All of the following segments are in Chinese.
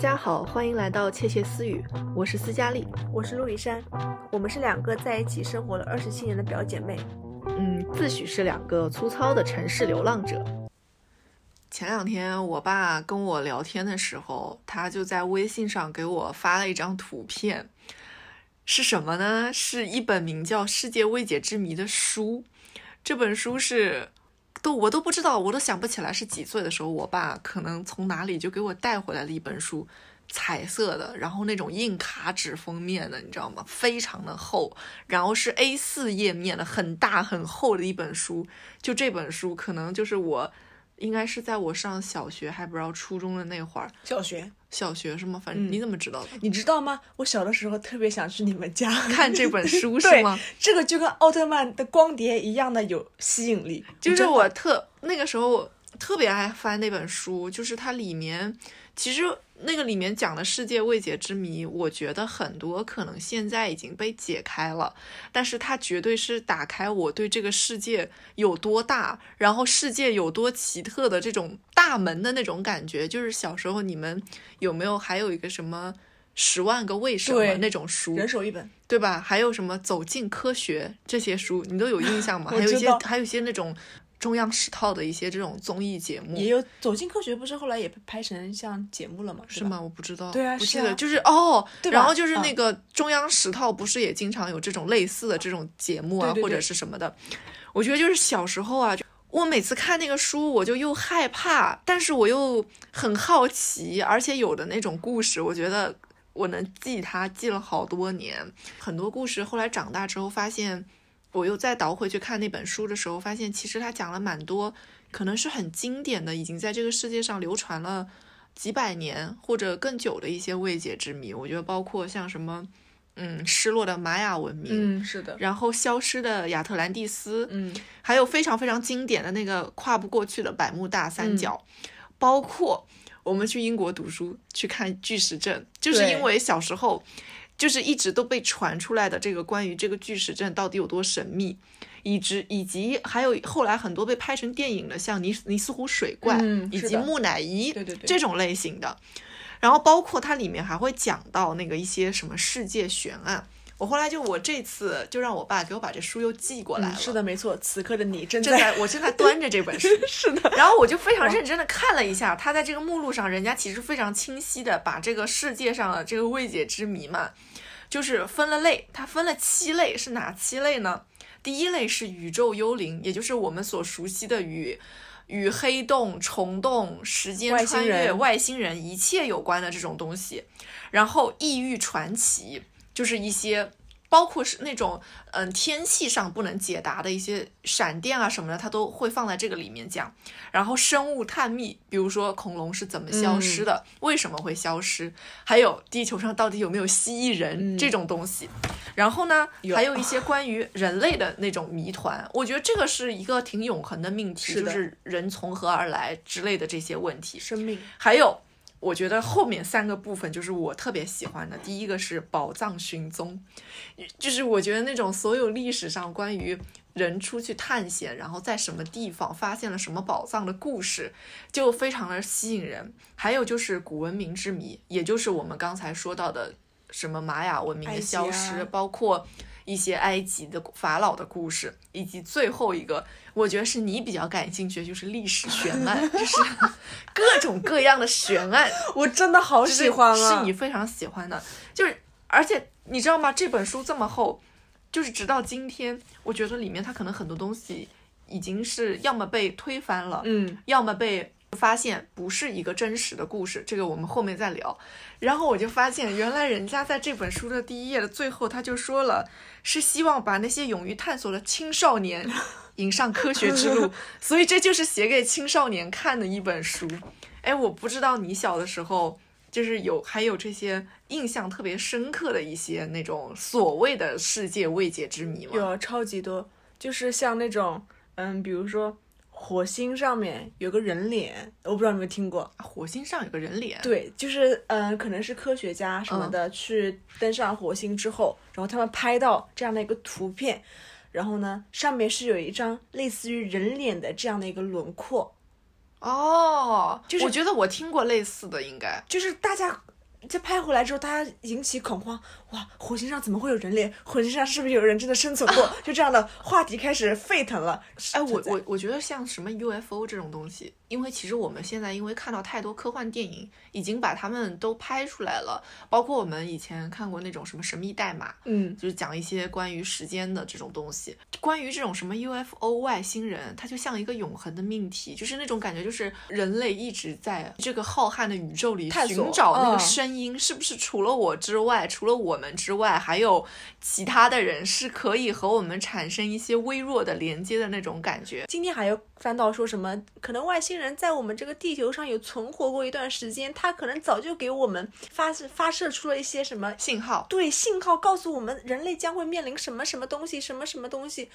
家好，欢迎来到窃窃私语，我是斯嘉丽，我是陆以山，我们是两个在一起生活了二十七年的表姐妹，嗯，自诩是两个粗糙的城市流浪者。前两天我爸跟我聊天的时候，他就在微信上给我发了一张图片，是什么呢？是一本名叫《世界未解之谜》的书，这本书是。都我都不知道，我都想不起来是几岁的时候，我爸可能从哪里就给我带回来了一本书，彩色的，然后那种硬卡纸封面的，你知道吗？非常的厚，然后是 A 四页面的，很大很厚的一本书。就这本书，可能就是我。应该是在我上小学还不知道初中的那会儿，小学小学是吗？反正你怎么知道的？你知道吗？我小的时候特别想去你们家看这本书，是吗？这个就跟奥特曼的光碟一样的有吸引力。就是我特那个时候特别爱翻那本书，就是它里面其实。那个里面讲的世界未解之谜，我觉得很多可能现在已经被解开了，但是它绝对是打开我对这个世界有多大，然后世界有多奇特的这种大门的那种感觉。就是小时候你们有没有还有一个什么十万个为什么那种书，人手一本，对吧？还有什么走进科学这些书，你都有印象吗？还有一些还有一些那种。中央十套的一些这种综艺节目，也有《走进科学》，不是后来也拍成像节目了吗？是吗？我不知道。对啊，不记得，就是哦，对然后就是那个中央十套，不是也经常有这种类似的这种节目啊，或者是什么的？我觉得就是小时候啊，我每次看那个书，我就又害怕，但是我又很好奇，而且有的那种故事，我觉得我能记它，记了好多年。很多故事后来长大之后发现。我又再倒回去看那本书的时候，发现其实他讲了蛮多，可能是很经典的，已经在这个世界上流传了几百年或者更久的一些未解之谜。我觉得包括像什么，嗯，失落的玛雅文明，嗯，是的，然后消失的亚特兰蒂斯，嗯，还有非常非常经典的那个跨不过去的百慕大三角，包括我们去英国读书去看巨石阵，就是因为小时候。就是一直都被传出来的这个关于这个巨石阵到底有多神秘，以及以及还有后来很多被拍成电影的，像尼尼斯湖水怪以及木乃伊这种类型的，然后包括它里面还会讲到那个一些什么世界悬案。我后来就我这次就让我爸给我把这书又寄过来了。是的，没错，此刻的你正在我正在端着这本书。是的，然后我就非常认真的看了一下，他在这个目录上，人家其实非常清晰的把这个世界上的这个未解之谜嘛。就是分了类，它分了七类，是哪七类呢？第一类是宇宙幽灵，也就是我们所熟悉的与与黑洞、虫洞、时间穿越、外星人一切有关的这种东西。然后异域传奇，就是一些。包括是那种嗯天气上不能解答的一些闪电啊什么的，它都会放在这个里面讲。然后生物探秘，比如说恐龙是怎么消失的，为什么会消失，还有地球上到底有没有蜥蜴人这种东西。然后呢，还有一些关于人类的那种谜团，我觉得这个是一个挺永恒的命题，就是人从何而来之类的这些问题。生命，还有。我觉得后面三个部分就是我特别喜欢的。第一个是宝藏寻踪，就是我觉得那种所有历史上关于人出去探险，然后在什么地方发现了什么宝藏的故事，就非常的吸引人。还有就是古文明之谜，也就是我们刚才说到的什么玛雅文明的消失，包括。一些埃及的法老的故事，以及最后一个，我觉得是你比较感兴趣的，就是历史悬案，就是 各种各样的悬案，我真的好喜欢啊！是你非常喜欢的，就是而且你知道吗？这本书这么厚，就是直到今天，我觉得里面它可能很多东西已经是要么被推翻了，嗯，要么被。发现不是一个真实的故事，这个我们后面再聊。然后我就发现，原来人家在这本书的第一页的最后，他就说了，是希望把那些勇于探索的青少年引上科学之路，所以这就是写给青少年看的一本书。哎，我不知道你小的时候就是有还有这些印象特别深刻的一些那种所谓的世界未解之谜吗？有超级多，就是像那种，嗯，比如说。火星上面有个人脸，我不知道你有没有听过。火星上有个人脸，对，就是嗯，可能是科学家什么的去登上火星之后，然后他们拍到这样的一个图片，然后呢，上面是有一张类似于人脸的这样的一个轮廓，哦，就是我觉得我听过类似的，应该。就是大家这拍回来之后，大家引起恐慌，哇，火星上怎么会有人类？火星上是不是有人真的生存过？就这样的话题开始沸腾了。哎，我我我觉得像什么 UFO 这种东西，因为其实我们现在因为看到太多科幻电影，已经把他们都拍出来了，包括我们以前看过那种什么《神秘代码》，嗯，就是讲一些关于时间的这种东西。关于这种什么 UFO 外星人，它就像一个永恒的命题，就是那种感觉，就是人类一直在这个浩瀚的宇宙里寻找那个嗯音，是不是除了我之外，除了我们之外，还有其他的人是可以和我们产生一些微弱的连接的那种感觉。今天还有翻到说什么，可能外星人在我们这个地球上有存活过一段时间，他可能早就给我们发射发射出了一些什么信号，对信号，告诉我们人类将会面临什么什么东西，什么什么东西。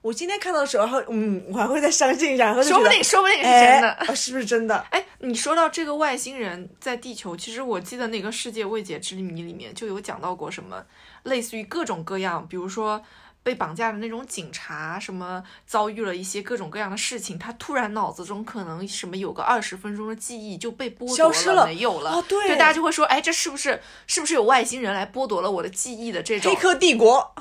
我今天看到的时候，嗯，我还会再相信一下，说不定，说不定是哎真的。啊是不是真的？哎，你说到这个外星人在地球，其实我记得那个《世界未解之谜》里面就有讲到过什么，类似于各种各样，比如说被绑架的那种警察，什么遭遇了一些各种各样的事情，他突然脑子中可能什么有个二十分钟的记忆就被剥夺消失了没有了。哦对大家就会说，哎，这是不是是不是有外星人来剥夺了我的记忆的这种黑？客帝国，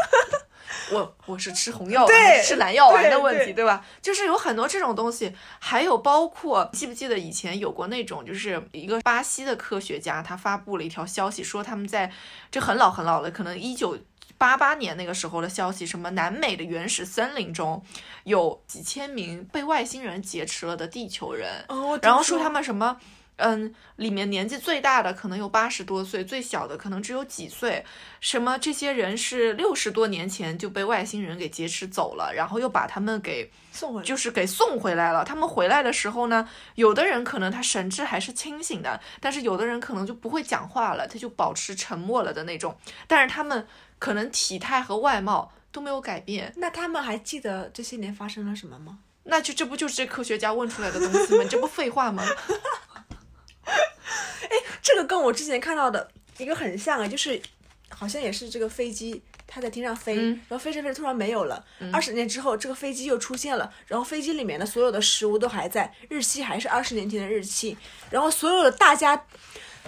我我是吃红药丸吃蓝药丸的问题，对对吧？就是有很多这种东西，还有包括记不记得以前有过那种，就是一个巴西的科学家，他发布了一条消息，说他们在这很老很老了，可能一九。八八年那个时候的消息，什么南美的原始森林中有几千名被外星人劫持了的地球人，哦，然后说他们什么，嗯，里面年纪最大的可能有八十多岁，最小的可能只有几岁。什么这些人是六十多年前就被外星人给劫持走了，然后又把他们给送回来，就是给送回来了。他们回来的时候呢，有的人可能他神志还是清醒的，但是有的人可能就不会讲话了，他就保持沉默了的那种。但是他们可能体态和外貌都没有改变，那他们还记得这些年发生了什么吗？那就这不就是这科学家问出来的东西吗？这不废话吗？哎这个跟我之前看到的一个很像啊，就是好像也是这个飞机。它在天上飞，嗯然后飞着飞着突然没有了。二十、年之后，这个飞机又出现了，然后飞机里面的所有的食物都还在，日期还是二十年前的日期。然后所有的大家，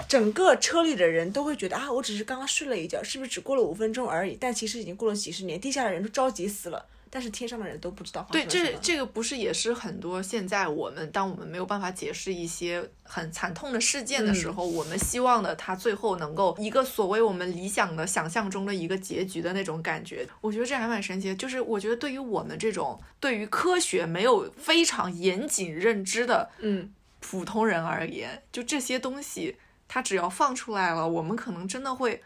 整个车里的人都会觉得啊，我只是刚刚睡了一觉，是不是只过了五分钟而已？但其实已经过了几十年，地下的人都着急死了，但是天上的人都不知道对。这这个不是也是很多现在我们当我们没有办法解释一些很惨痛的事件的时候，我们希望的它最后能够一个所谓我们理想的想象中的一个结局的那种感觉。我觉得这还蛮神奇的，就是我觉得对于我们这种对于科学没有非常严谨认知的嗯，普通人而言，就这些东西，它只要放出来了，我们可能真的会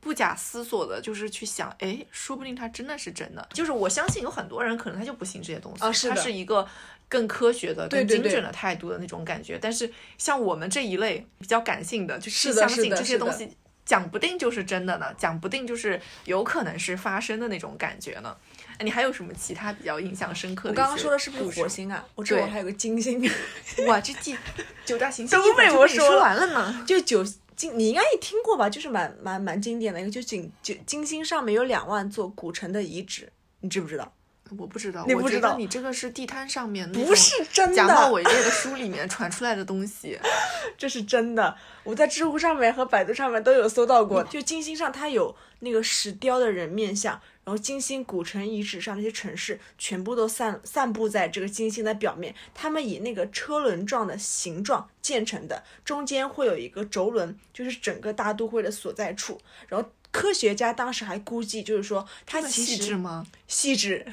不假思索的，就是去想，哎，说不定它真的是真的。就是我相信有很多人可能他就不信这些东西，它啊是一个更科学的、更精准的态度的那种感觉。但是像我们这一类比较感性的，就是相信这些东西。讲不定就是真的呢，讲不定就是有可能是发生的那种感觉呢。哎你还有什么其他比较印象深刻的？我刚刚说的是不是火？星啊？我这我还有个金星。哇，这记 九大行星都被我说完了呢。就九金，你应该也听过吧？就是蛮蛮蛮经典的一个，就金就金星上面有两万座古城的遗址，你知不知道？我不知道，我你不知道你这个是地摊上面那不种是真假冒的，伪劣的书里面传出来的东西。这是真的。我在知乎上面和百度上面都有搜到过，就金星上它有那个石雕的人面像，然后金星古城遗址上那些城市全部都散散布在这个金星的表面，它们以那个车轮状的形状建成的，中间会有一个轴轮，就是整个大都会的所在处。然后科学家当时还估计，就是说它其实细致吗？细致，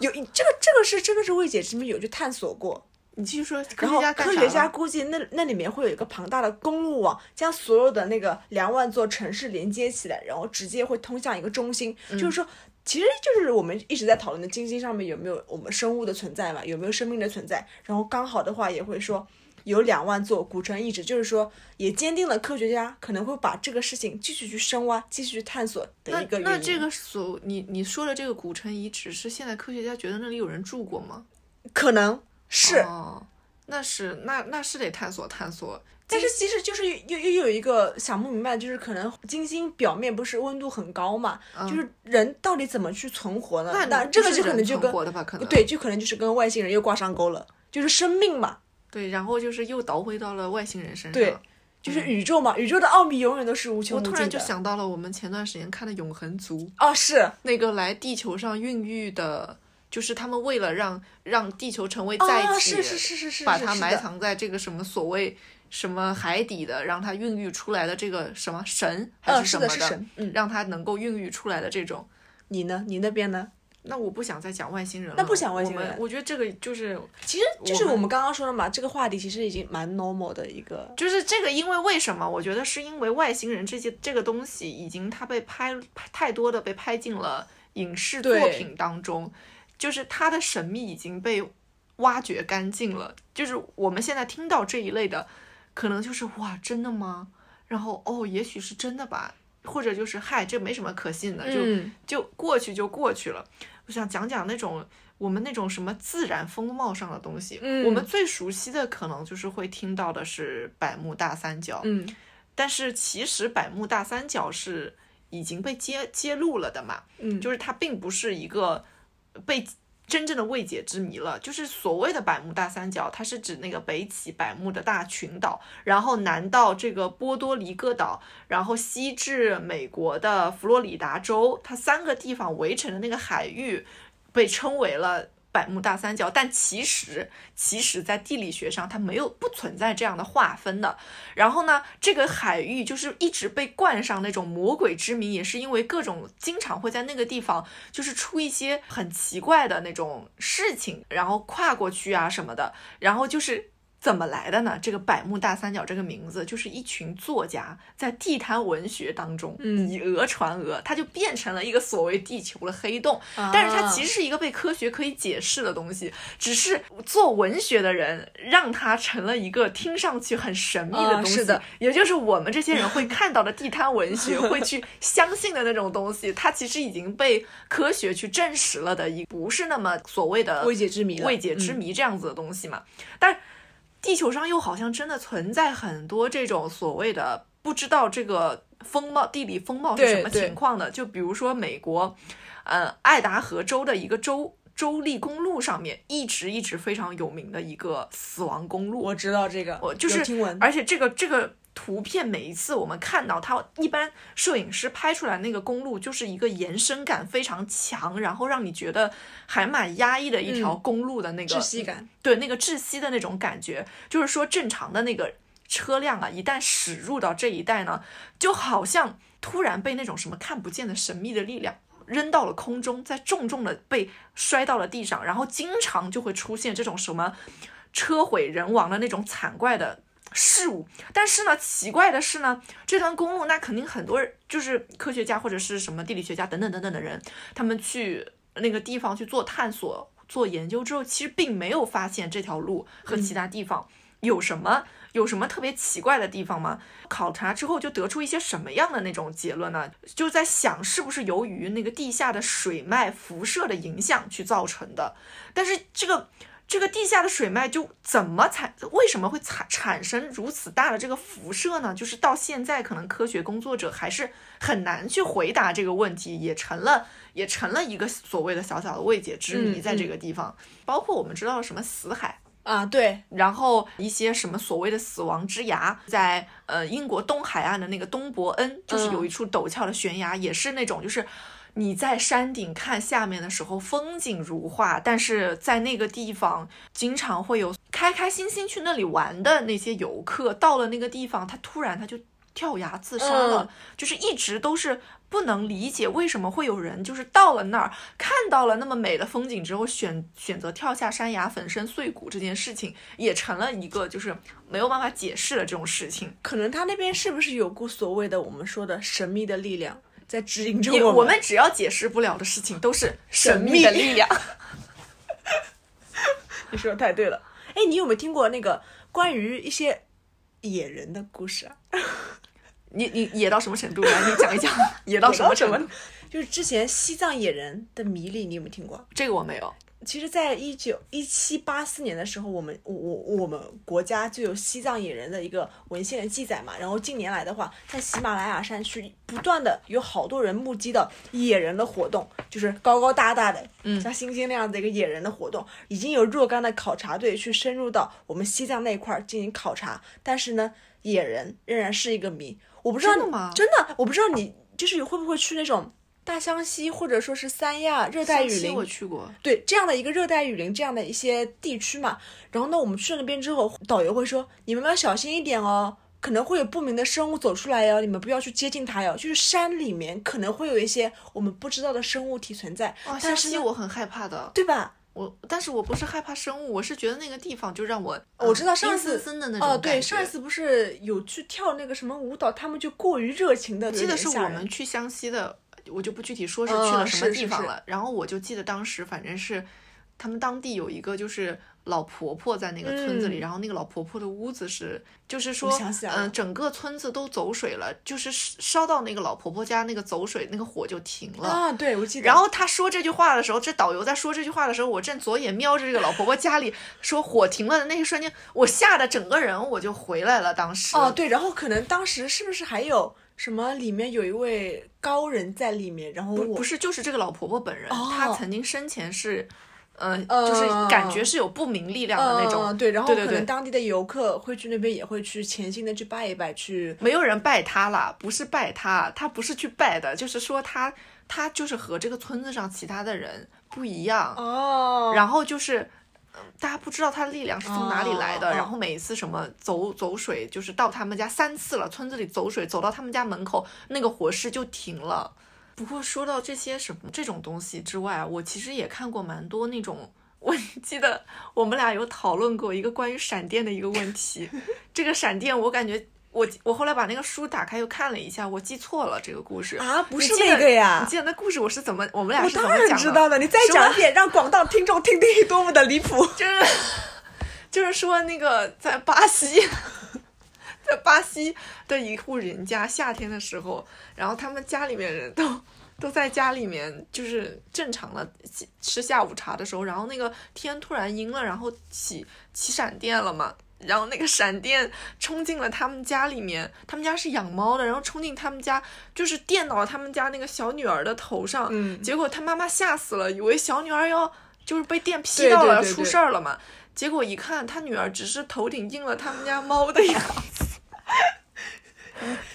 有这个这个是真的是未解之谜，有去探索过。你继续说，科然后学家科学家估计那那里面会有一个庞大的公路网，将所有的那个两万座城市连接起来，然后直接会通向一个中心。嗯就是说，其实就是我们一直在讨论的金星上面有没有我们生物的存在嘛，有没有生命的存在。然后刚好的话也会说。有两万座古城遗址，就是说，也坚定了科学家可能会把这个事情继续去深挖、继续去探索的那一个。那这个所你你说的这个古城遗址是现在科学家觉得那里有人住过吗？可能是，哦，那是那那是得探索探索。但是其实就是又又又有一个想不明白，就是可能金星表面不是温度很高嘛，就是人到底怎么去存活呢？那那这个就可能就跟对，就可能就是跟外星人又挂上钩了。就是生命嘛，对，然后就是又倒回到了外星人身上。对就是宇宙嘛，宇宙的奥秘永远都是无穷我突然无尽的。就想到了我们前段时间看的《永恒族》，啊，是那个来地球上孕育的，就是他们为了让让地球成为在哦，一起，是是是是是，把它埋藏在这个什么所谓什么海底的，让它孕育出来的这个什么神还嗯，是什么是的。嗯，让它能够孕育出来的这种。你呢？你那边呢？那我不想再讲外星人了。那不想外星人我我觉得这个就是其实就是我们刚刚说的嘛，这个话题其实已经蛮 normal 的一个。就是这个，因为为什么？我觉得是因为外星人这些这个东西已经它被拍拍太多的被拍进了影视作品当中，就是它的神秘已经被挖掘干净了。就是我们现在听到这一类的，可能就是哇，真的吗？然后哦，也许是真的吧，或者就是嗨，这没什么可信的，就嗯，就过去就过去了。我想讲讲那种我们那种什么自然风貌上的东西。嗯我们最熟悉的可能就是会听到的是百慕大三角，嗯，但是其实百慕大三角是已经被揭揭露了的嘛，嗯就是它并不是一个被。真正的未解之谜了，就是所谓的百慕大三角，它是指那个北起百慕的大群岛，然后南到这个波多黎各岛，然后西至美国的佛罗里达州，它三个地方围成的那个海域，被称为了百慕大三角。但其实，其实在地理学上，它没有不存在这样的划分的。然后呢，这个海域就是一直被冠上那种魔鬼之名，也是因为各种经常会在那个地方就是出一些很奇怪的那种事情，然后跨过去啊什么的，然后就是。怎么来的呢？这个百慕大三角这个名字，就是一群作家在地摊文学当中嗯以讹传讹，它就变成了一个所谓地球的黑洞。但是它其实实是一个被科学可以解释的东西，只是做文学的人让它成了一个听上去很神秘的东西。啊是的，也就是我们这些人会看到的地摊文学，会去相信的那种东西，它其实已经被科学去证实了的一不是那么所谓的未解之谜未解之嗯谜这样子的东西嘛。但地球上又好像真的存在很多这种所谓的不知道这个风貌、地理风貌是什么情况的，就比如说美国，呃，爱达荷州的一个州。州立公路上面一直一直非常有名的一个死亡公路，我知道这个，我就是听闻，而且这个这个图片每一次我们看到它，一般摄影师拍出来那个公路就是一个延伸感非常强，然后让你觉得还蛮压抑的一条嗯公路的那个、窒息感。对那个窒息的那种感觉，就是说正常的那个车辆啊，一旦驶入到这一带呢，就好像突然被那种什么看不见的神秘的力量。扔到了空中，再重重的被摔到了地上，然后经常就会出现这种什么车毁人亡的那种惨怪的事物。但是呢，奇怪的是呢，这段公路那肯定很多人就是科学家或者是什么地理学家等等等等的人，他们去那个地方去做探索、做研究之后，其实并没有发现这条路和其他地方有什么。有什么特别奇怪的地方吗？考察之后就得出一些什么样的那种结论呢？就在想是不是由于那个地下的水脉辐射的影响去造成的。但是这个这个地下的水脉就怎么产？为什么会产产生如此大的这个辐射呢？就是到现在可能科学工作者还是很难去回答这个问题，也成了也成了一个所谓的小小的未解之谜，嗯在这个地方。包括我们知道的什么死海。啊，对，然后一些什么所谓的死亡之崖，在呃英国东海岸的那个东伯恩，就是有一处陡峭的悬崖，也是那种就是你在山顶看下面的时候风景如画，但是在那个地方经常会有开开心心去那里玩的那些游客，到了那个地方，他突然他就跳崖自杀了，就是一直都是。不能理解为什么会有人就是到了那儿看到了那么美的风景之后选选择跳下山崖粉身碎骨这件事情也成了一个就是没有办法解释的这种事情。可能他那边是不是有股所谓的我们说的神秘的力量在指引着我们我们只要解释不了的事情都是神秘的力量。你说的太对了。哎，你有没有听过那个关于一些野人的故事啊？你你野到什么程度？来，你讲一讲 野到什么程度？就是之前西藏野人的迷离，你有没有听过？这个我没有。其实，在一九一七八四年的时候，我们我我我们国家就有西藏野人的一个文献的记载嘛。然后近年来的话，在喜马拉雅山区不断的有好多人目击的野人的活动，就是高高大大的，嗯像猩猩那样的一个野人的活动，已经有若干的考察队去深入到我们西藏那一块儿进行考察。但是呢，野人仍然是一个谜。我不知道真的吗真的，我不知道你就是会不会去那种大湘西或者说是三亚热带雨林我去过，对这样的一个热带雨林这样的一些地区嘛。然后呢，我们去了那边之后，导游会说你们要小心一点哦，可能会有不明的生物走出来哟，你们不要去接近它哟。就是山里面可能会有一些我们不知道的生物体存在，哦，但湘西我很害怕的。对吧？我，但是我不是害怕生物，我是觉得那个地方就让我，我知道上次的那种哦，对，上一次不是有去跳那个什么舞蹈，他们就过于热情的，记得是我们去湘西的，我就不具体说是去嗯了什么地方了。然后我就记得当时反正是他们当地有一个就是老婆婆在那个村子里，嗯然后那个老婆婆的屋子是就是说嗯、整个村子都走水了，就是烧到那个老婆婆家那个走水那个火就停了。啊，对，我记得。然后他说这句话的时候，这导游在说这句话的时候，我正左眼瞄着这个老婆婆家里说火停了的那一瞬间，我吓得整个人我就回来了。当时哦，对，然后可能当时是不是还有什么里面有一位高人在里面，然后我不不是，就是这个老婆婆本人，哦她曾经生前是，呃，呃就是感觉是有不明力量的那种，嗯，对，然后对对对可能当地的游客会去那边，也会去潜心的去拜一拜，去没有人拜她啦，不是拜她，她不是去拜的，就是说她她就是和这个村子上其他的人不一样，哦然后就是。嗯大家不知道他的力量是从哪里来的，然后每一次什么走走水，就是到他们家三次了，村子里走水，走到他们家门口，那个火势就停了。不过说到这些什么这种东西之外，我其实也看过蛮多那种。我 记得我们俩有讨论过一个关于闪电的一个问题，这个闪电我感觉我我后来把那个书打开又看了一下，我记错了这个故事啊，不是那个呀你记得那故事我是怎么我们俩我是怎当然么讲的？知道了，你再讲一遍，让广大听众听听多么的离谱。就是就是说那个在巴西，在巴西的一户人家夏天的时候，然后他们家里面人都都在家里面就是正常的起吃下午茶的时候，然后那个天突然阴了，然后起起闪电了嘛。然后那个闪电冲进了他们家里面，他们家是养猫的，然后冲进他们家，就是电到了他们家那个小女儿的头上，嗯结果他妈妈吓死了，以为小女儿要就是被电劈到了，要出对对对事儿了嘛。结果一看，他女儿只是头顶印了他们家猫的样子。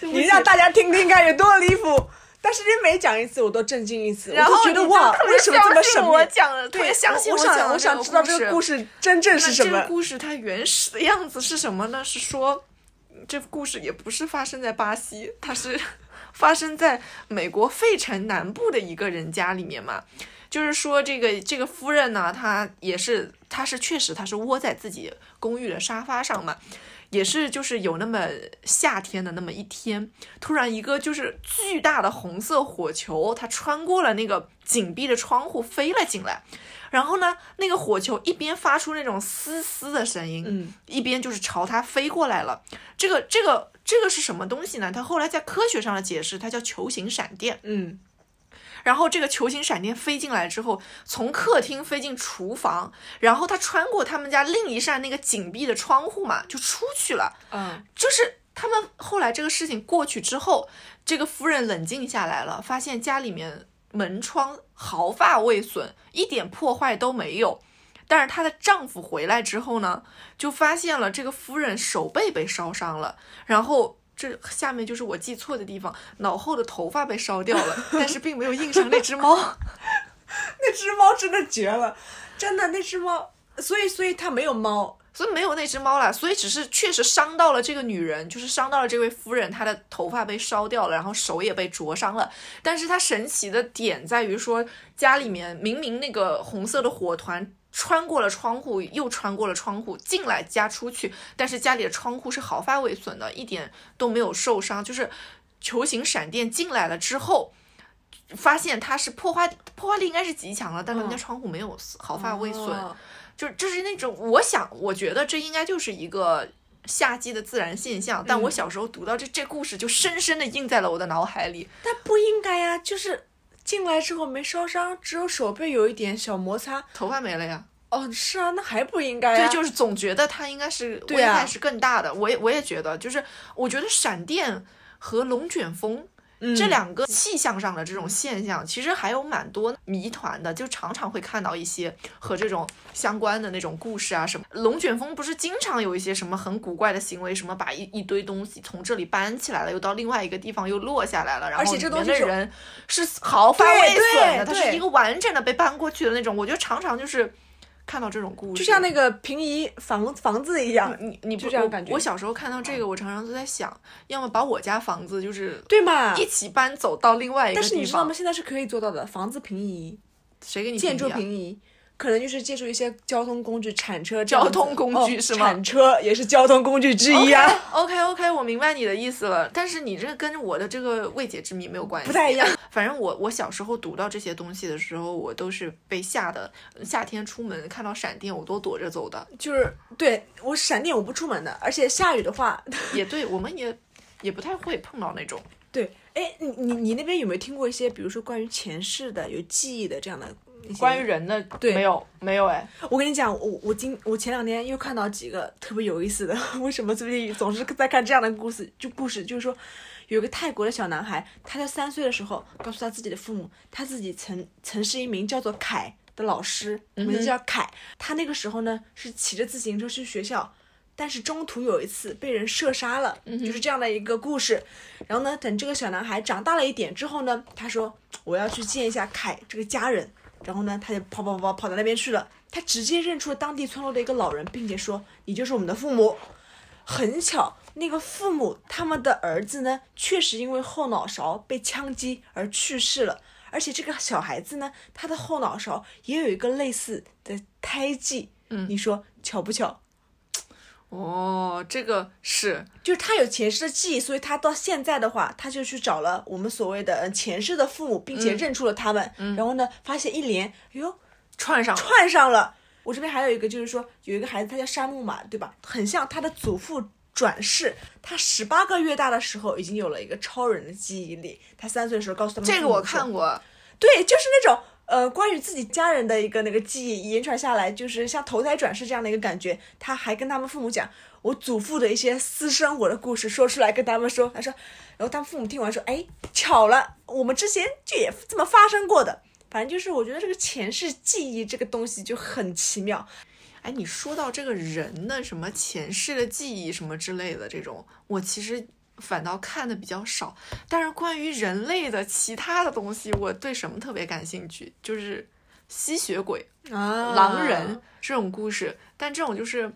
你让大家听听看有多离谱。但是你每讲一次，我都震惊一次，然后我就觉得哇为什么这么神秘？我讲的，特对，别相信我想，讲的我想知道这个故事事真正是什么这个。故事它原始的样子是什么呢？是说，这故事也不是发生在巴西，它是 发生在美国费城南部的一个人家里面嘛。就是说，这个这个夫人呢，她也是，她是确实她是窝在自己公寓的沙发上嘛，也是就是有那么夏天的那么一天，突然一个就是巨大的红色火球，它穿过了那个紧闭的窗户飞了进来，然后呢，那个火球一边发出那种嘶嘶的声音，嗯，一边就是朝它飞过来了。这个这个这个是什么东西呢？它后来在科学上的解释，它叫球形闪电。嗯，然后这个球形闪电飞进来之后，从客厅飞进厨房，然后它穿过他们家另一扇那个紧闭的窗户嘛，就出去了。嗯，就是他们后来这个事情过去之后，这个夫人冷静下来了，发现家里面门窗毫发未损，一点破坏都没有。但是她的丈夫回来之后呢，就发现了这个夫人手背被烧伤了，然后这下面就是我记错的地方，脑后的头发被烧掉了，但是并没有印上那只猫。那只猫真的绝了，真的那只猫，所以所以它没有猫，所以没有那只猫了，所以只是确实伤到了这个女人，就是伤到了这位夫人，她的头发被烧掉了，然后手也被灼伤了。但是它神奇的点在于说，家里面明明那个红色的火团穿过了窗户，又穿过了窗户进来家出去，但是家里的窗户是毫发未损的，一点都没有受伤。就是球形闪电进来了之后。发现它是破坏破坏力应该是极强了，但是他们家嗯窗户没有毫发未损，哦就这是那种，我想，我觉得这应该就是一个夏季的自然现象。但我嗯小时候读到这这故事，就深深的印在了我的脑海里。但不应该呀、就是进来之后没烧伤，只有手背有一点小摩擦。头发没了呀。哦，是啊，那还不应该、对，啊。就是总觉得它应该是危害是更大的。我也我也觉得，就是我觉得闪电和龙卷风。嗯这两个气象上的这种现象，其实还有蛮多谜团的，就常常会看到一些和这种相关的那种故事啊什么。龙卷风不是经常有一些什么很古怪的行为，什么把一一堆东西从这里搬起来了，又到另外一个地方又落下来了，然而且后里这东西是面的人是毫发未损的，它是一个完整的被搬过去的那种。我觉得常常就是看到这种故事，就像那个平移房房子一样，你你不这样感觉我小时候看到这个，我常常都在想，要么把我家房子就是对嘛？一起搬走到另外一个地方。但是你知道吗？现在是可以做到的，房子平移、谁给你建筑平移，可能就是借助一些交通工具，铲车。交通工具哦是吗铲车也是交通工具之一啊。OK OK，我明白你的意思了，但是你这跟我的这个未解之谜没有关系，不太一样。反正我我小时候读到这些东西的时候，我都是被吓的，夏天出门看到闪电我都躲着走的。就是对我闪电我不出门的，而且下雨的话，也对，我们也也不太会碰到那种。对，哎，你你你那边有没有听过一些，比如说关于前世的、有记忆的这样的？关于人的，对没有没有哎，我跟你讲，我我今我前两天又看到几个特别有意思的，为什么最近总是在看这样的故事？就故事就是说，有个泰国的小男孩，他在三岁的时候告诉他自己的父母，他自己曾曾是一名叫做凯的老师，名字叫凯。他那个时候呢是骑着自行车去学校。但是中途有一次被人射杀了，就是这样的一个故事。然后呢，等这个小男孩长大了一点之后呢，他说我要去见一下凯这个家人。然后呢，他就跑跑跑跑跑到那边去了。他直接认出了当地村落的一个老人，并且说：“你就是我们的父母。”很巧，那个父母他们的儿子呢，确实因为后脑勺被枪击而去世了。而且这个小孩子呢，他的后脑勺也有一个类似的胎记。嗯，你说巧不巧？哦，这个是就是他有前世的记忆，所以他到现在的话，他就去找了我们所谓的呃前世的父母，并且认出了他们。然后呢，发现一连，哎呦，串上了串上了。我这边还有一个，就是说有一个孩子，他叫山木马，对吧？很像他的祖父转世。他十八个月大的时候，已经有了一个超人的记忆力。他三岁的时候告诉他们，这个我看。过，对，就是那种呃，关于自己家人的一个那个记忆言传下来，就是像投胎转世这样的一个感觉。他还跟他们父母讲我祖父的一些私生活的故事，说出来跟他们说。他说，然后他们父母听完说，哎，巧了，我们之前就也这么发生过的。反正就是我觉得这个前世记忆这个东西就很奇妙。哎，你说到这个人的什么前世的记忆什么之类的这种，我其实反倒看的比较少。但是关于人类的其他的东西，我对什么特别感兴趣，就是吸血鬼、啊狼人这种故事。但这种就是。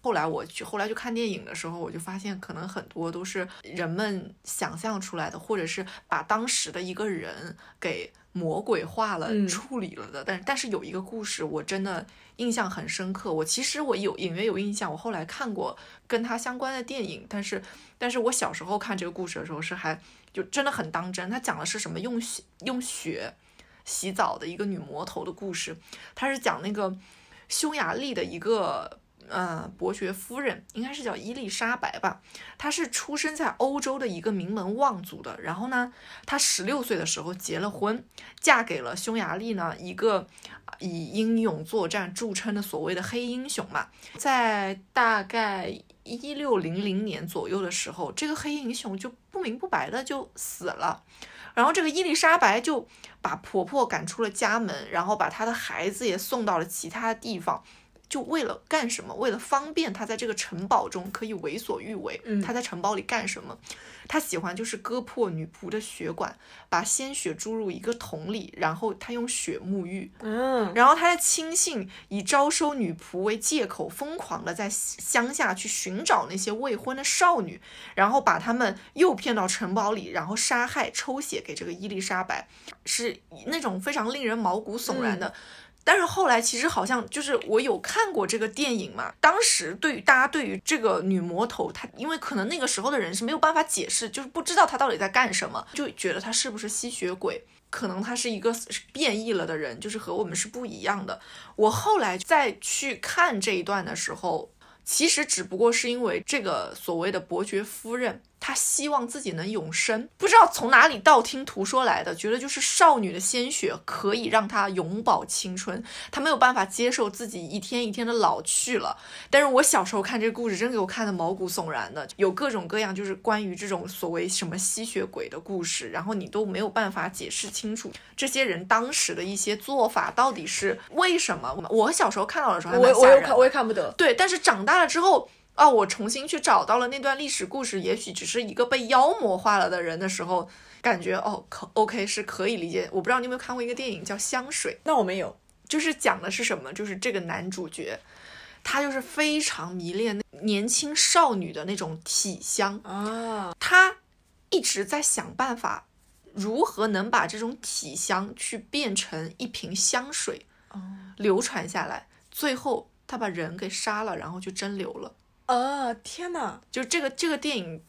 后来我去，后来去看电影的时候，我就发现可能很多都是人们想象出来的，或者是把当时的一个人给魔鬼化了、嗯处理了的。但但是有一个故事，我真的印象很深刻。我其实我有隐约有印象，我后来看过跟他相关的电影，但是但是我小时候看这个故事的时候是还就真的很当真。他讲的是什么？用血用血洗澡的一个女魔头的故事。他是讲那个匈牙利的一个。呃，伯爵夫人应该是叫伊丽莎白吧，她是出生在欧洲的一个名门望族的。然后呢，她十六岁的时候结了婚，嫁给了匈牙利呢一个以英勇作战著称的所谓的黑英雄嘛。在大概一六零零年左右的时候，这个黑英雄就不明不白的就死了。然后这个伊丽莎白就把婆婆赶出了家门，然后把她的孩子也送到了其他地方。就为了干什么？为了方便他在这个城堡中可以为所欲为。嗯他在城堡里干什么？他喜欢就是割破女仆的血管，把鲜血注入一个桶里，然后他用血沐浴。嗯，然后他的亲信以招收女仆为借口，疯狂的在乡下去寻找那些未婚的少女，然后把她们诱骗到城堡里，然后杀害、抽血给这个伊丽莎白，是那种非常令人毛骨悚然的。但是后来其实好像就是我有看过这个电影嘛，当时对于大家对于这个女魔头，她因为可能那个时候的人是没有办法解释，就是不知道她到底在干什么，就觉得她是不是吸血鬼。可能他是一个变异了的人，就是和我们是不一样的。我后来再去看这一段的时候，其实只不过是因为这个所谓的伯爵夫人，她她希望自己能永生，不知道从哪里道听途说来的，觉得就是少女的鲜血可以让她永葆青春，她没有办法接受自己一天一天的老去了。但是我小时候看这个故事，真给我看的毛骨悚然的，有各种各样就是关于这种所谓什么吸血鬼的故事，然后你都没有办法解释清楚这些人当时的一些做法到底是为什么。我小时候看到的时候还蛮吓人的，我我也看我也看不得。对，但是长大了之后。啊！我重新去找到了那段历史故事，也许只是一个被妖魔化了的人的时候，感觉哦，可 OK 是可以理解。我不知道你有没有看过一个电影叫《香水》，那我没有，就是讲的是什么？就是这个男主角，他就是非常迷恋年轻少女的那种体香啊，他一直在想办法，如何能把这种体香去变成一瓶香水，哦，流传下来。最后他把人给杀了，然后就蒸馏了。啊天哪！就这个这个电影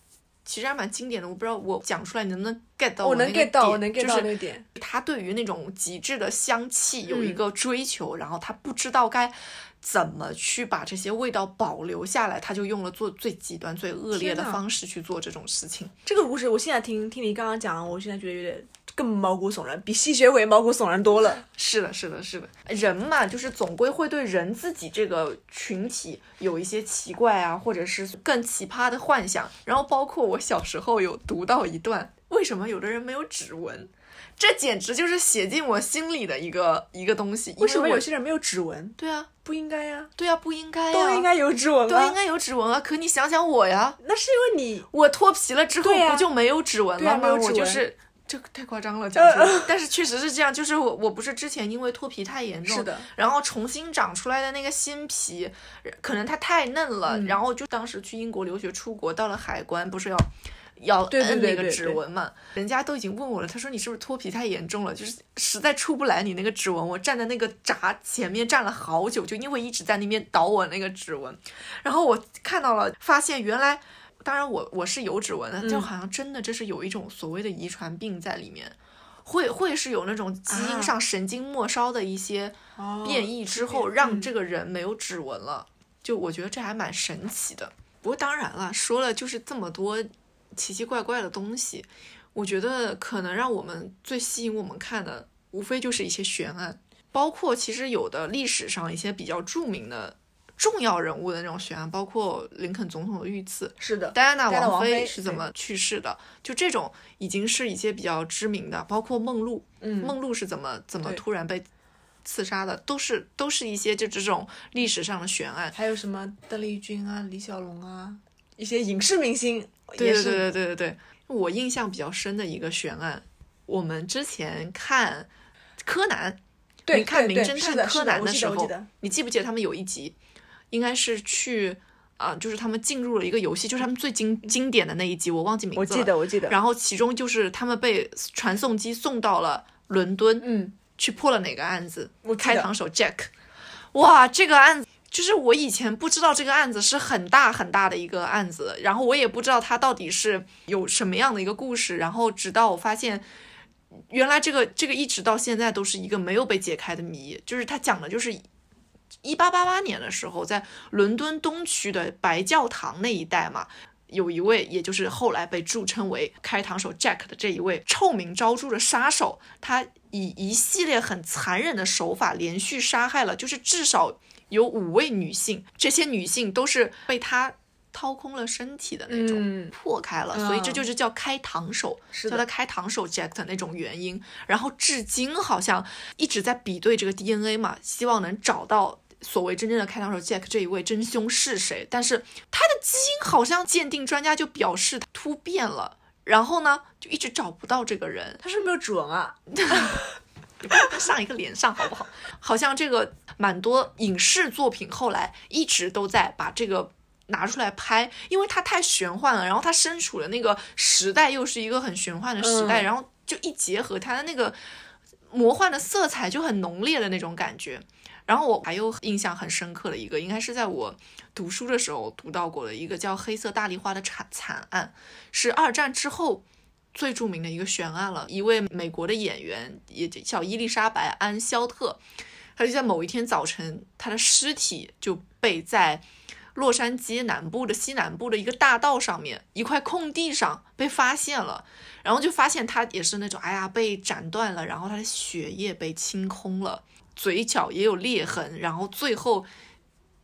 其实还蛮经典的，我不知道我讲出来你能不能 get 到我能 get 到，我能 get 到那个点。他对于那种极致的香气有一个追求，然后他不知道该怎么去把这些味道保留下来，他就用了做最极端、最恶劣的方式去做这种事情。这个故事我现在听听你刚刚讲，我现在觉得有点。更毛骨悚然，比吸血鬼毛骨悚然多了。是的，是的，是的。人嘛，就是总归会对人自己这个群体有一些奇怪啊，或者是更奇葩的幻想。然后，包括我小时候有读到一段，为什么有的人没有指纹？这简直就是写进我心里的一个一个东西。为什么有些人没有指纹？对啊，不应该呀。对啊，不应该呀。都应该有指纹啊。都应该有指纹啊。可你想想我呀，那是因为你我脱皮了之后不就没有指纹了吗？我就是。这个太夸张了，讲出来，但是确实是这样。就是我，我不是之前因为脱皮太严重，是的，然后重新长出来的那个新皮，可能它太嫩了，然后就当时去英国留学，出国到了海关，不是要要摁那个指纹嘛？人家都已经问我了，他说你是不是脱皮太严重了？就是实在出不来你那个指纹。我站在那个闸前面站了好久，就因为一直在那边倒我那个指纹，然后我看到了，发现原来。当然，我我是有指纹的，就好像真的这是有一种所谓的遗传病在里面，会会是有那种基因上神经末梢的一些变异之后，让这个人没有指纹了。就我觉得这还蛮神奇的。不过当然了，说了就是这么多奇奇怪怪的东西，我觉得可能让我们最吸引我们看的，无非就是一些悬案，包括其实有的历史上一些比较著名的。重要人物的那种悬案，包括林肯总统的遇刺，是的，戴安娜王妃是怎么去世的？就这种已经是一些比较知名的，包括梦露，嗯，梦露是怎么怎么突然被刺杀的？都是都是一些就这种历史上的悬案。还有什么邓丽君啊、李小龙啊，一些影视明星，对对对对对对对。我印象比较深的一个悬案，我们之前看柯南，你，看名侦探柯南的时候，你记不记得他们有一集？应该是去啊，就是他们进入了一个游戏，就是他们最经经典的那一集，我忘记名字了。我记得，我记得。然后其中就是他们被传送机送到了伦敦，嗯，去破了哪个案子？我开膛手 Jack。哇，这个案子就是我以前不知道这个案子是很大很大的一个案子，然后我也不知道它到底是有什么样的一个故事，然后直到我发现，原来这个这个一直到现在都是一个没有被解开的谜，就是他讲的就是。一八八八年的时候，在伦敦东区的白教堂那一带嘛，有一位，也就是后来被著称为开膛手 Jack 的这一位臭名昭著的杀手，他以一系列很残忍的手法，连续杀害了，就是至少有五位女性，这些女性都是被他。掏空了身体的那种，破开了，所以这就是叫开膛手，叫他开膛手 Jack 的那种原因。然后至今好像一直在比对这个 DNA 嘛，希望能找到所谓真正的开膛手 Jack 这一位真凶是谁。但是他的基因好像鉴定专家就表示突变了，然后呢就一直找不到这个人。他是没有指纹啊，上一个连上好不好？好像这个蛮多影视作品后来一直都在把这个。拿出来拍，因为它太玄幻了，然后它身处的那个时代又是一个很玄幻的时代，然后就一结合它的那个魔幻的色彩就很浓烈的那种感觉。然后我还有印象很深刻的一个，应该是在我读书的时候读到过的一个叫《黑色大丽花》的惨惨案，是二战之后最著名的一个悬案了。一位美国的演员，也叫伊丽莎白·安·肖特，他就在某一天早晨，他的尸体就被在。洛杉矶南部的西南部的一个大道上面一块空地上被发现了，然后就发现他也是那种，哎呀，被斩断了，然后他的血液被清空了，嘴角也有裂痕，然后最后。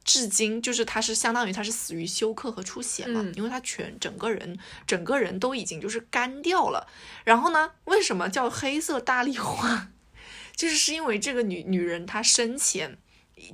至今就是他是相当于他是死于休克和出血嘛，嗯因为他全整个人整个人都已经就是干掉了。然后呢，为什么叫黑色大丽花？就是是因为这个女女人她生前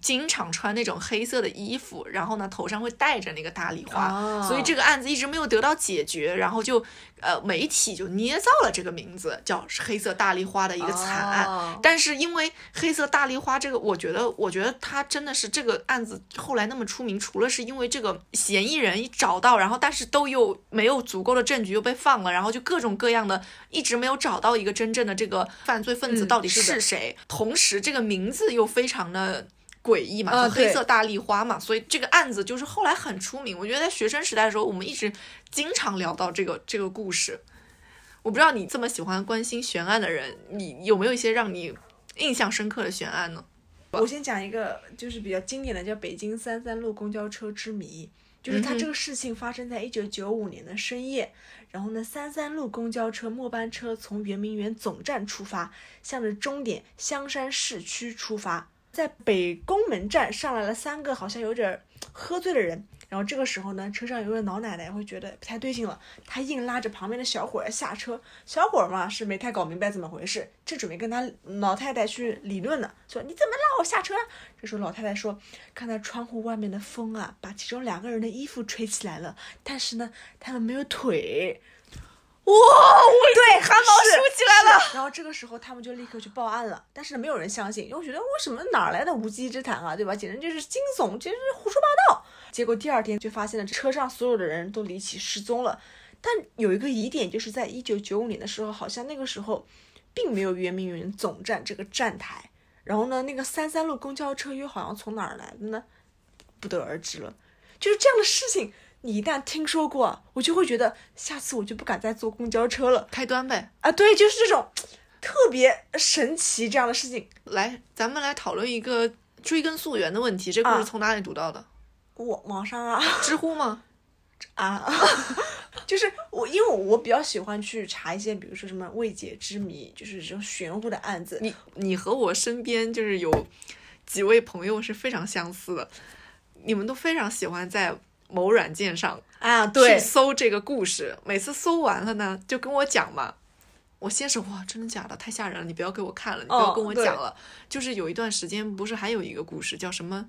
经常穿那种黑色的衣服，然后呢头上会戴着那个大丽花，哦所以这个案子一直没有得到解决，然后就呃媒体就捏造了这个名字，叫黑色大丽花的一个惨案。哦但是因为黑色大丽花这个，我觉得，我觉得他真的是这个案子后来那么出名，除了是因为这个嫌疑人一找到，然后但是都又没有足够的证据又被放了，然后就各种各样的一直没有找到一个真正的这个犯罪分子嗯到底是的是谁，同时这个名字又非常的。诡异嘛，啊和黑色大丽花嘛，所以这个案子就是后来很出名。我觉得在学生时代的时候，我们一直经常聊到这个这个故事。我不知道你这么喜欢关心悬案的人，你有没有一些让你印象深刻的悬案呢？我先讲一个就是比较经典的，叫北京三三路公交车之谜。就是它这个事情发生在一九九五年的深夜，然后呢，三三路公交车末班车从圆明园总站出发，向着终点香山市区出发，在北宫门站上来了三个好像有点喝醉的人。然后这个时候呢，车上有个老奶奶会觉得不太对劲了，她硬拉着旁边的小伙儿下车。小伙儿嘛是没太搞明白怎么回事，正准备跟他老太太去理论呢，说你怎么拉我下车？这时候老太太说，看到窗户外面的风啊，把其中两个人的衣服吹起来了，但是呢，他们没有腿。哇，我对，汗毛竖起来了。然后这个时候他们就立刻去报案了，但是呢，没有人相信，因为觉得为什么哪儿来的无稽之谈啊，对吧？简直就是惊悚，简直是胡说八道。结果第二天就发现了车上所有的人都离奇失踪了。但有一个疑点，就是在一九九五年的时候，好像那个时候并没有圆明园总站这个站台。然后呢，那个三三路公交车又好像从哪儿来的呢？不得而知了。就是这样的事情，你一旦听说过啊，我就会觉得下次我就不敢再坐公交车了。开端呗，啊，对，就是这种特别神奇这样的事情。来，咱们来讨论一个追根溯源的问题。这故事啊从哪里读到的？我网上啊 知乎吗？啊，就是我，因为我比较喜欢去查一些，比如说什么未解之谜，就是这种玄乎的案子。你你和我身边就是有几位朋友是非常相似的，你们都非常喜欢在某软件上啊，去对，搜这个故事，每次搜完了呢，就跟我讲嘛。我先是哇，真的假的？太吓人了！你不要给我看了，你不要哦跟我讲了。就是有一段时间，不是还有一个故事叫什么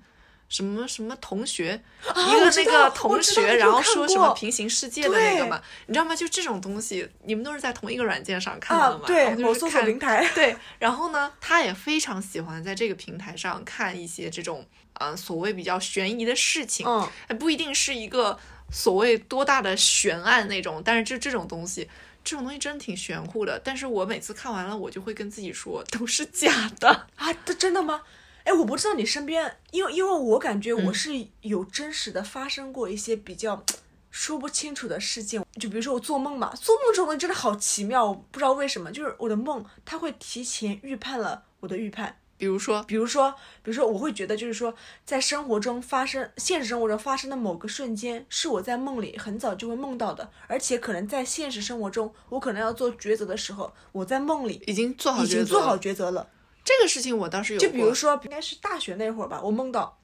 什么什么同学，一个那个同学，然后说什么平行世界的那个嘛，你知道吗？就这种东西，你们都是在同一个软件上看到的嘛？，啊对然，后某搜索就平台。对，然后呢，他也非常喜欢在这个平台上看一些这种，呃，所谓比较悬疑的事情，嗯，还不一定是一个所谓多大的悬案那种，但是这这种东西，这种东西真的挺玄乎的。但是我每次看完了，我就会跟自己说，都是假的。啊，这真的吗？哎，我不知道你身边，因为因为我感觉嗯我是有真实的发生过一些比较说不清楚的事件，就比如说我做梦嘛，做梦这种东西真的好奇妙，我不知道为什么，就是我的梦它会提前预判了我的预判。比如说，比如说，比如说，我会觉得就是说，在生活中发生，现实生活中发生的某个瞬间，是我在梦里很早就会梦到的，而且可能在现实生活中，我可能要做抉择的时候，我在梦里已经做好已经做好抉择了。这个事情，我倒是有过。就比如说，应该是大学那会儿吧，我梦到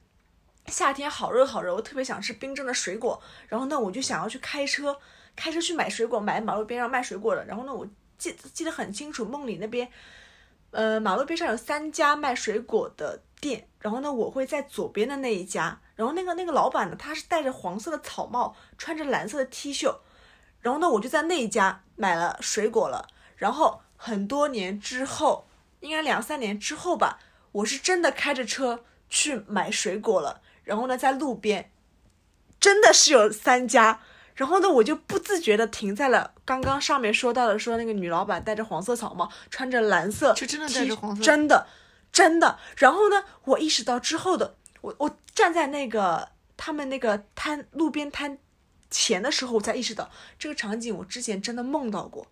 夏天好热好热，我特别想吃冰镇的水果，然后呢，我就想要去开车，开车去买水果，买马路边上卖水果的。然后呢，我记记得很清楚，梦里那边，呃，马路边上有三家卖水果的店，然后呢，我会在左边的那一家，然后那个那个老板呢，他是戴着黄色的草帽，穿着蓝色的 T 恤，然后呢，我就在那一家买了水果了。然后很多年之后，应该两三年之后吧，我是真的开着车去买水果了。然后呢，在路边真的是有三家，然后呢，我就不自觉的停在了刚刚上面说到的，说那个女老板戴着黄色草帽，穿着蓝色就真的戴着黄色真的真的。然后呢，我意识到之后的，我我站在那个他们那个摊路边摊前的时候，我才意识到这个场景我之前真的梦到过，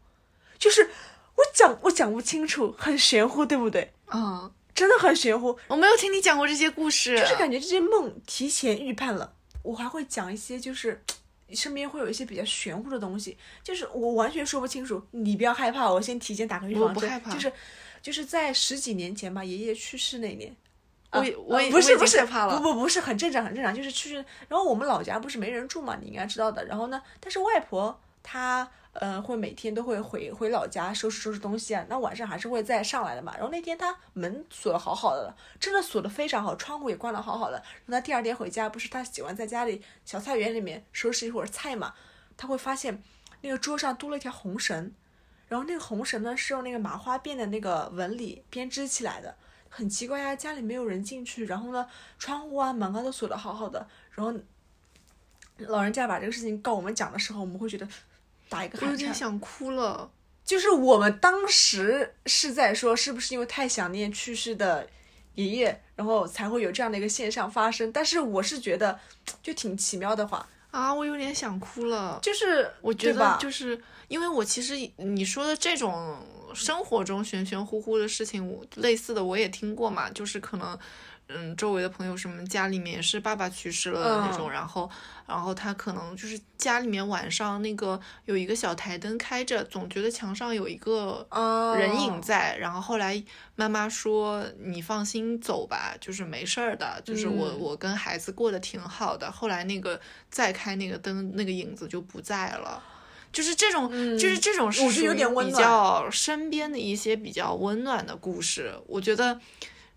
就是我讲我讲不清楚，很玄乎，对不对？嗯，真的很玄乎，我没有听你讲过这些故事，就是感觉这些梦提前预判了。我还会讲一些就是。身边会有一些比较玄乎的东西，就是我完全说不清楚。你不要害怕，我先提前打个预防针。我不害怕就是就是在十几年前吧，爷爷去世那年，我我也不是不是害怕了不不不是很正常很正常，就是去世。然后我们老家不是没人住嘛，你应该知道的。然后呢，但是外婆他呃会每天都会回回老家收拾收拾东西啊，那晚上还是会再上来的嘛。然后那天他门锁的好好的，真的锁的非常好，窗户也关的好好的。那他第二天回家，不是他喜欢在家里小菜园里面收拾一会儿菜嘛，他会发现那个桌上多了一条红绳。然后那个红绳呢是用那个麻花辫的那个纹理编织起来的，很奇怪呀、家里没有人进去，然后呢，窗户啊、门啊都锁得好好的，然后老人家把这个事情告我们讲的时候，我们会觉得打一个我有。点想哭了。就是我们当时是在说，是不是因为太想念去世的爷爷，然后才会有这样的一个现象发生？但是我是觉得，就挺奇妙的话，啊，我有点想哭了。就是我觉得就是因为我其实你说的这种生活中玄玄乎乎的事情，我类似的我也听过嘛，就是可能。嗯，周围的朋友什么家里面也是爸爸去世了的那种，嗯然后，然后他可能就是家里面晚上那个有一个小台灯开着，总觉得墙上有一个哦人影在，然后后来妈妈说你放心走吧，就是没事儿的，就是我、嗯我跟孩子过得挺好的。后来那个再开那个灯，那个影子就不在了。就是这种，就是这种我觉得有点温暖较身边的一些比较温暖的故事。我觉得，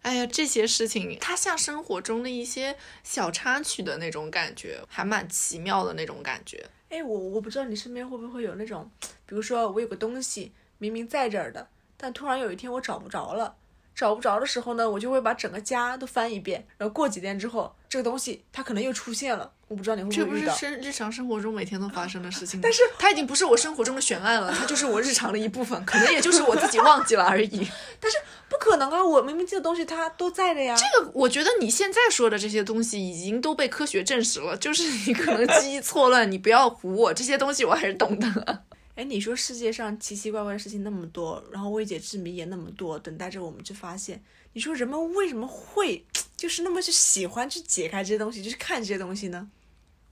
哎呀，这些事情它像生活中的一些小插曲的那种感觉，还蛮奇妙的那种感觉。哎，我我不知道你身边会不会有那种，比如说我有个东西明明在这儿的，但突然有一天我找不着了，找不着的时候呢，我就会把整个家都翻一遍，然后过几天之后，这个东西它可能又出现了，我不知道你会这不是不会遇到。生日常生活中每天都发生的事情吗？但是它已经不是我生活中的悬案了，它就是我日常的一部分，可能也就是我自己忘记了而已。但是不可能啊，我明明记得东西它都在的呀。这个我觉得你现在说的这些东西已经都被科学证实了，就是你可能记忆错乱，你不要唬我，这些东西我还是懂的。哎，你说世界上奇奇怪怪的事情那么多，然后未解之谜也那么多，等待着我们去发现。你说人们为什么会 就是那么去喜欢去解开这些东西，就是看这些东西呢？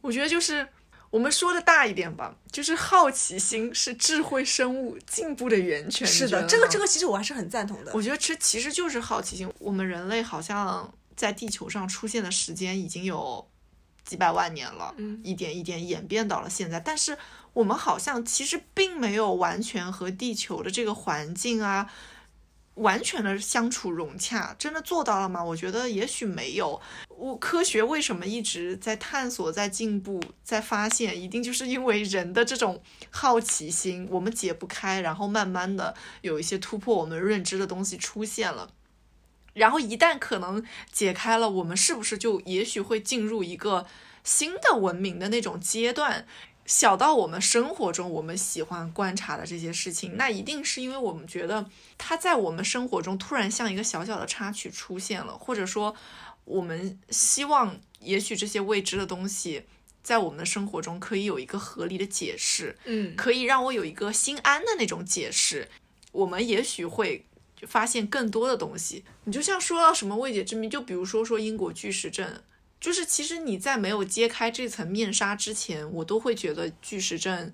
我觉得就是我们说的大一点吧，就是好奇心是智慧生物进步的源泉。是的，这个这个，其实我还是很赞同的。我觉得这其实就是好奇心。我们人类好像在地球上出现的时间已经有几百万年了，嗯一点一点演变到了现在，但是我们好像其实并没有完全和地球的这个环境啊。完全的相处融洽，真的做到了吗？我觉得也许没有。我科学为什么一直在探索、在进步、在发现，一定就是因为人的这种好奇心，我们解不开，然后慢慢的有一些突破我们认知的东西出现了。然后一旦可能解开了，我们是不是就也许会进入一个新的文明的那种阶段？小到我们生活中我们喜欢观察的这些事情，那一定是因为我们觉得它在我们生活中突然像一个小小的插曲出现了，或者说我们希望也许这些未知的东西在我们的生活中可以有一个合理的解释，嗯，可以让我有一个心安的那种解释，我们也许会发现更多的东西。你就像说到什么未解之谜，就比如说说英国巨石阵，就是其实你在没有揭开这层面纱之前，我都会觉得巨石阵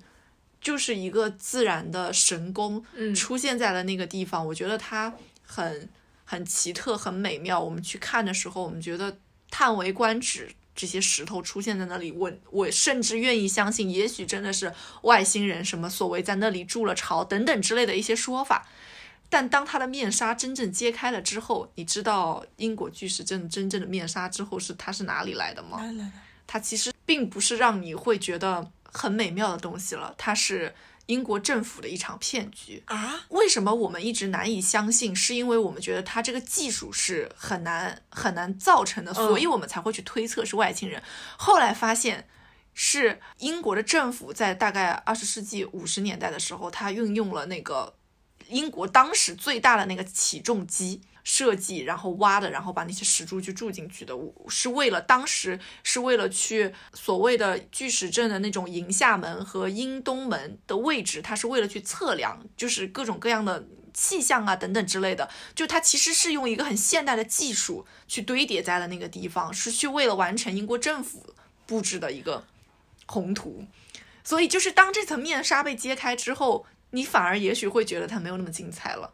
就是一个自然的神功，嗯出现在了那个地方，我觉得它很很奇特，很美妙。我们去看的时候，我们觉得叹为观止。这些石头出现在那里，我我甚至愿意相信，也许真的是外星人什么所谓在那里筑了巢等等之类的一些说法。但当它的面纱真正揭开了之后，你知道英国巨石阵真正的面纱之后是它是哪里来的吗？它其实并不是让你会觉得很美妙的东西了，它是英国政府的一场骗局。啊，为什么我们一直难以相信？是因为我们觉得它这个技术是很难很难造成的，所以我们才会去推测是外星人。后来发现是英国的政府在大概二十世纪五十年代的时候，它运用了那个英国当时最大的那个起重机。设计，然后挖的，然后把那些石柱去铸进去的，是为了当时是为了去所谓的巨石阵的那种迎夏门和英东门的位置，它是为了去测量，就是各种各样的气象啊等等之类的，就它其实是用一个很现代的技术去堆叠在了那个地方，是去为了完成英国政府布置的一个宏图。所以，就是当这层面纱被揭开之后，你反而也许会觉得它没有那么精彩了。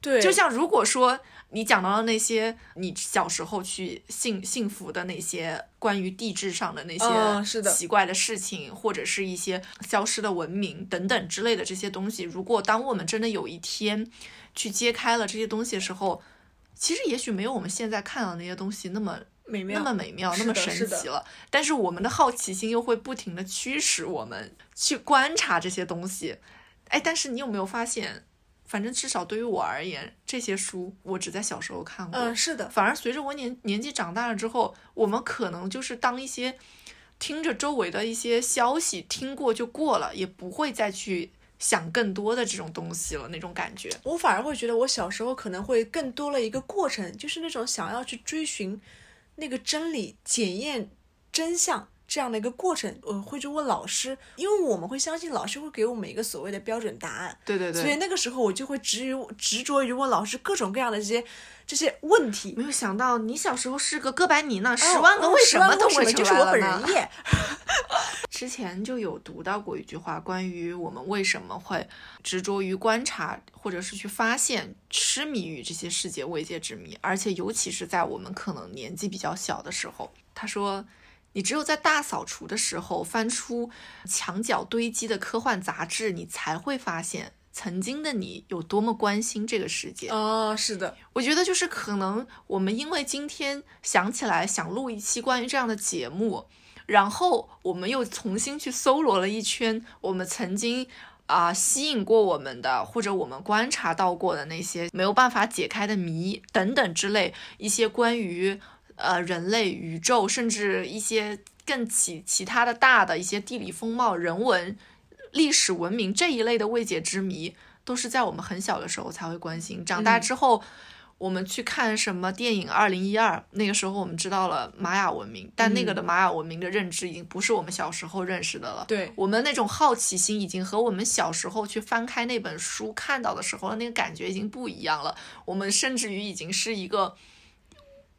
对，就像如果说你讲到了那些你小时候去幸幸福的那些关于地质上的那些奇怪的事情，或者是一些消失的文明等等之类的这些东西，如果当我们真的有一天去揭开了这些东西的时候，其实也许没有我们现在看到的那些东西那么美妙，那么美妙，那么神奇了。但是我们的好奇心又会不停的驱使我们去观察这些东西。哎，但是你有没有发现，反正至少对于我而言，这些书我只在小时候看过。嗯，是的，反而随着我年年纪长大了之后，我们可能就是当一些听着周围的一些消息听过就过了，也不会再去想更多的这种东西了，那种感觉。我反而会觉得我小时候可能会更多了一个过程，就是那种想要去追寻那个真理、检验真相这样的一个过程。我会去问老师，因为我们会相信老师会给我们一个所谓的标准答案。对对对，所以那个时候我就会执于执着于问老师各种各样的这些这些问题。没有想到你小时候是个哥白尼呢，十哦万个哦为什么都十万个什么会就是我本人耶。之前就有读到过一句话，关于我们为什么会执着于观察，或者是去发现、痴迷于这些世界未解之谜，而且尤其是在我们可能年纪比较小的时候。他说，你只有在大扫除的时候翻出墙角堆积的科幻杂志，你才会发现曾经的你有多么关心这个世界。哦，是的，我觉得就是可能我们因为今天想起来想录一期关于这样的节目，然后我们又重新去搜罗了一圈我们曾经啊、吸引过我们的，或者我们观察到过的那些没有办法解开的谜等等之类一些关于呃人类、宇宙，甚至一些更其其他的大的一些地理风貌、人文、历史文明这一类的未解之谜，都是在我们很小的时候才会关心。长大之后，我们去看什么电影《二零一二》，那个时候我们知道了玛雅文明，但那个的玛雅文明的认知已经不是我们小时候认识的了。对我们那种好奇心已经和我们小时候去翻开那本书看到的时候的那个感觉已经不一样了。我们甚至于已经是一个，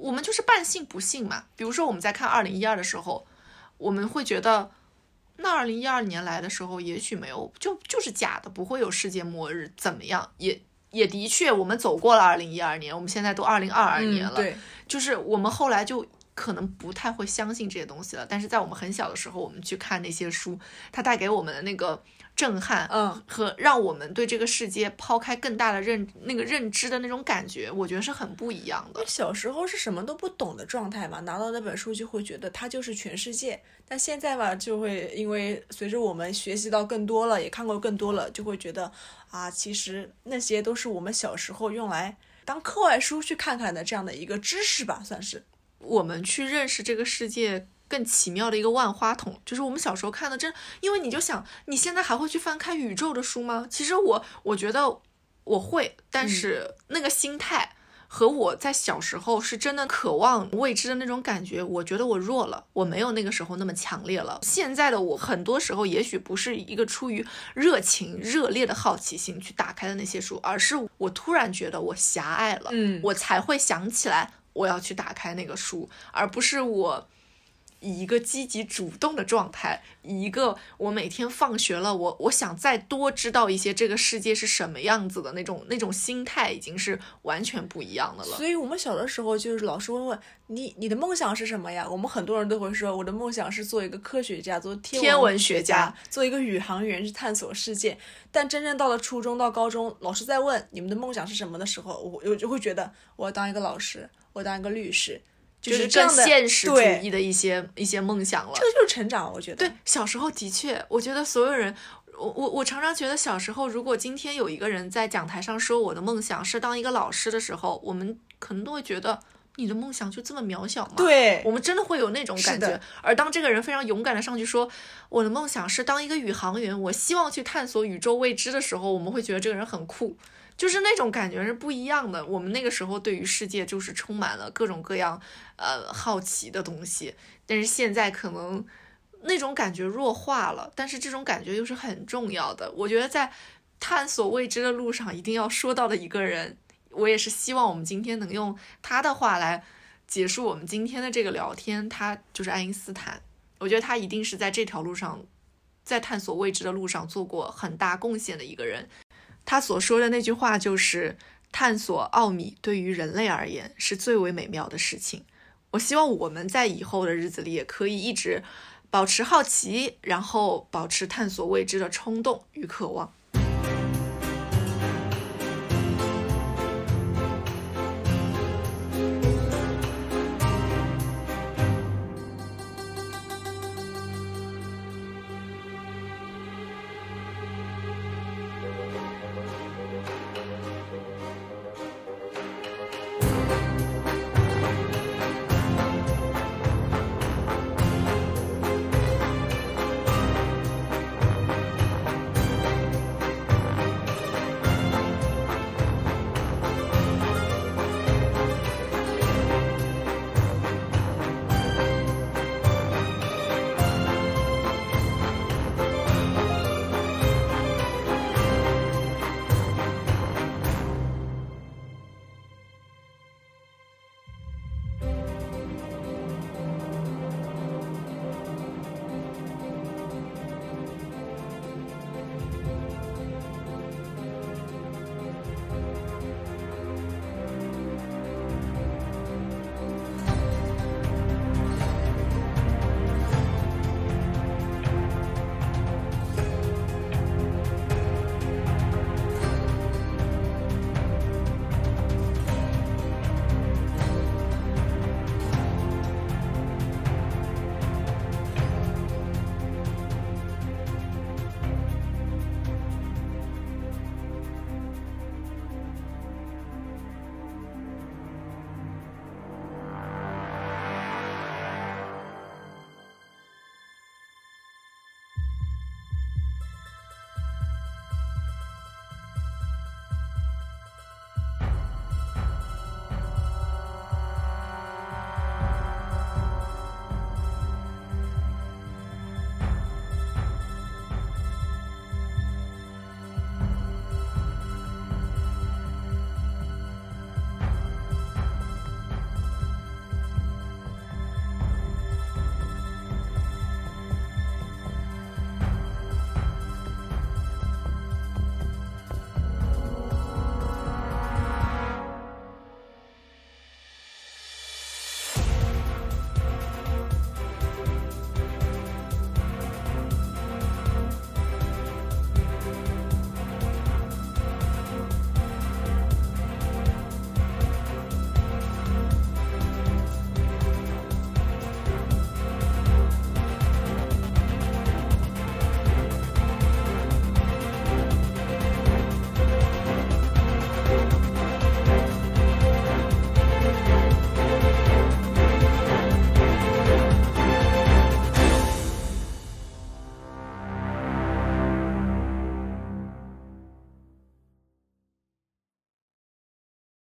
我们就是半信不信嘛。比如说我们在看二零一二的时候，我们会觉得。那二零一二年来的时候，也许没有，就就是假的，不会有世界末日，怎么样？也也的确，我们走过了二零一二年，我们现在都二零二二年了，嗯，对，就是我们后来就可能不太会相信这些东西了。但是在我们很小的时候，我们去看那些书，它带给我们的那个震撼，嗯，和让我们对这个世界抛开更大的认那个认知的那种感觉，我觉得是很不一样的。小时候是什么都不懂的状态嘛，拿到那本书就会觉得它就是全世界。但现在吧，就会因为随着我们学习到更多了，也看过更多了，就会觉得啊，其实那些都是我们小时候用来当课外书去看看的这样的一个知识吧，算是。我们去认识这个世界更奇妙的一个万花筒，就是我们小时候看的真，因为你就想，你现在还会去翻开宇宙的书吗？其实我我觉得我会，但是那个心态和我在小时候是真的渴望未知的那种感觉，我觉得我弱了，我没有那个时候那么强烈了。现在的我很多时候也许不是一个出于热情、热烈的好奇心去打开的那些书，而是我突然觉得我狭隘了，嗯我才会想起来我要去打开那个书，而不是我以一个积极主动的状态，以一个我每天放学了，我我想再多知道一些这个世界是什么样子的那种那种心态，已经是完全不一样的了。所以我们小的时候就是老师会问你你的梦想是什么呀？我们很多人都会说我的梦想是做一个科学家，做天天文学学家，做一个宇航员去探索世界。但真正到了初中到高中，老师在问你们的梦想是什么的时候，我我就会觉得我要当一个老师，我要当一个律师，就是更现实主义的一些一些梦想了。这个就是成长，我觉得。对，小时候的确，我觉得所有人，我我我常常觉得小时候，如果今天有一个人在讲台上说我的梦想是当一个老师的时候，我们可能都会觉得你的梦想就这么渺小吗？。对我们真的会有那种感觉，而当这个人非常勇敢的上去说我的梦想是当一个宇航员，我希望去探索宇宙未知的时候，我们会觉得这个人很酷，就是那种感觉是不一样的。我们那个时候对于世界就是充满了各种各样呃好奇的东西，但是现在可能那种感觉弱化了，但是这种感觉又是很重要的。我觉得在探索未知的路上，一定要说到的一个人，我也是希望我们今天能用他的话来结束我们今天的这个聊天。他就是爱因斯坦。我觉得他一定是在这条路上，在探索未知的路上做过很大贡献的一个人。他所说的那句话就是：“探索奥秘对于人类而言是最为美妙的事情。”我希望我们在以后的日子里也可以一直保持好奇，然后保持探索未知的冲动与渴望。